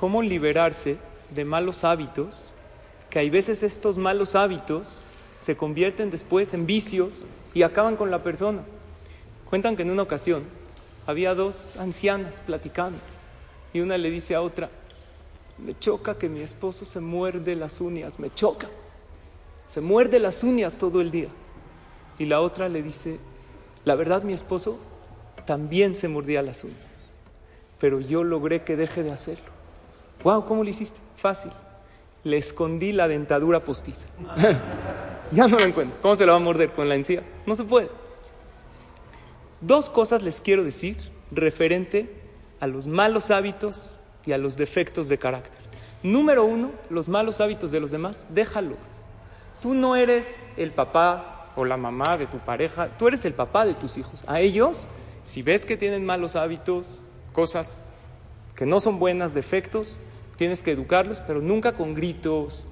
¿Cómo liberarse de malos hábitos? Que hay veces estos malos hábitos se convierten después en vicios y acaban con la persona. Cuentan que en una ocasión había dos ancianas platicando y una le dice a otra, me choca que mi esposo se muerde las uñas, me choca, se muerde las uñas todo el día. Y la otra le dice, la verdad mi esposo también se mordía las uñas, pero yo logré que deje de hacerlo. Wow, ¿cómo lo hiciste? Fácil. Le escondí la dentadura postiza. ya no lo encuentro. ¿Cómo se la va a morder con la encía? No se puede. Dos cosas les quiero decir referente a los malos hábitos y a los defectos de carácter. Número uno, los malos hábitos de los demás, déjalos. Tú no eres el papá o la mamá de tu pareja, tú eres el papá de tus hijos. A ellos, si ves que tienen malos hábitos, cosas que no son buenas, defectos, tienes que educarlos, pero nunca con gritos,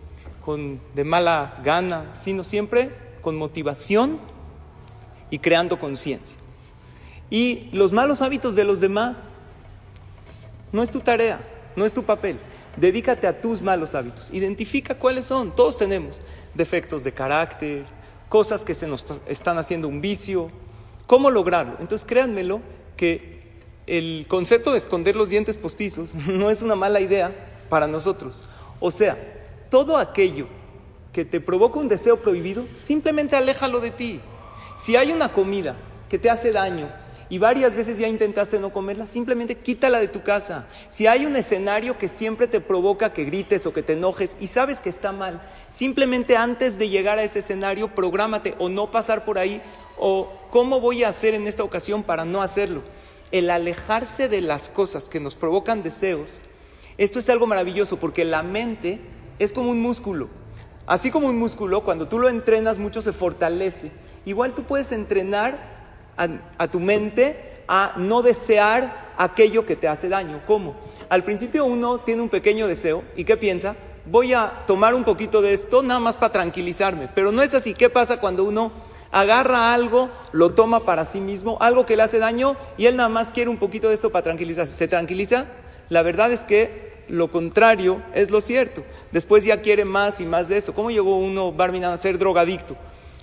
con de mala gana, sino siempre con motivación y creando conciencia. Y los malos hábitos de los demás no es tu tarea, no es tu papel. Dedícate a tus malos hábitos. Identifica cuáles son. Todos tenemos defectos de carácter, cosas que se nos están haciendo un vicio. ¿Cómo lograrlo? Entonces créanmelo que el concepto de esconder los dientes postizos no es una mala idea para nosotros. O sea, todo aquello que te provoca un deseo prohibido, simplemente aléjalo de ti. Si hay una comida que te hace daño y varias veces ya intentaste no comerla, simplemente quítala de tu casa. Si hay un escenario que siempre te provoca que grites o que te enojes y sabes que está mal, simplemente antes de llegar a ese escenario, prográmate o no pasar por ahí o cómo voy a hacer en esta ocasión para no hacerlo. El alejarse de las cosas que nos provocan deseos, esto es algo maravilloso porque la mente es como un músculo. Así como un músculo, cuando tú lo entrenas mucho se fortalece. Igual tú puedes entrenar a, tu mente a no desear aquello que te hace daño. ¿Cómo? Al principio uno tiene un pequeño deseo y ¿qué piensa? Voy a tomar un poquito de esto nada más para tranquilizarme. Pero no es así. ¿Qué pasa cuando uno agarra algo, lo toma para sí mismo, algo que le hace daño y él nada más quiere un poquito de esto para tranquilizarse? ¿Se tranquiliza? La verdad es que lo contrario es lo cierto. Después ya quiere más y más de eso. ¿Cómo llegó uno, a ser drogadicto?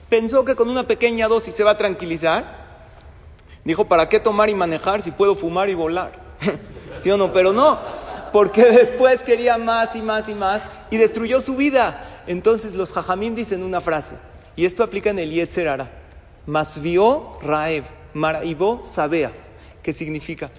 Pensó que con una pequeña dosis se va a tranquilizar Dijo, ¿para qué tomar y manejar si puedo fumar y volar? ¿Sí o no? Pero no, porque después quería más y más y más y destruyó su vida. Entonces los jajamín dicen una frase, y esto aplica en el Yetzer Ara. Mas vio Raev, Maraibo Sabea, que significa,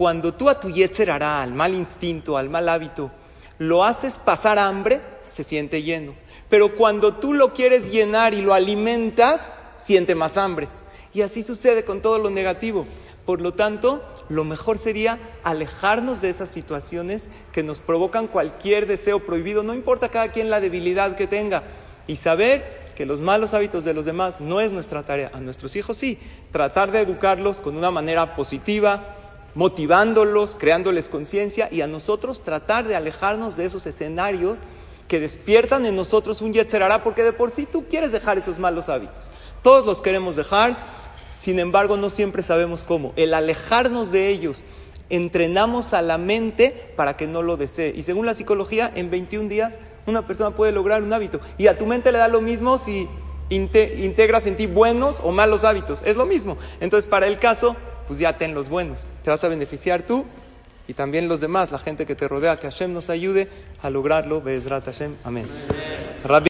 cuando tú a tu Yetzer al mal instinto, al mal hábito, lo haces pasar hambre, se siente lleno. Pero cuando tú lo quieres llenar y lo alimentas, siente más hambre. Y así sucede con todo lo negativo. Por lo tanto, lo mejor sería alejarnos de esas situaciones que nos provocan cualquier deseo prohibido, no importa cada quien la debilidad que tenga, y saber que los malos hábitos de los demás no es nuestra tarea. A nuestros hijos sí, tratar de educarlos con una manera positiva, motivándolos, creándoles conciencia, y a nosotros tratar de alejarnos de esos escenarios que despiertan en nosotros un yetzerará, porque de por sí tú quieres dejar esos malos hábitos. Todos los queremos dejar sin embargo, no siempre sabemos cómo. El alejarnos de ellos, entrenamos a la mente para que no lo desee. Y según la psicología, en 21 días una persona puede lograr un hábito. Y a tu mente le da lo mismo si integras en ti buenos o malos hábitos. Es lo mismo. Entonces, para el caso, pues ya ten los buenos. Te vas a beneficiar tú y también los demás, la gente que te rodea. Que Hashem nos ayude a lograrlo. Hashem. Amén.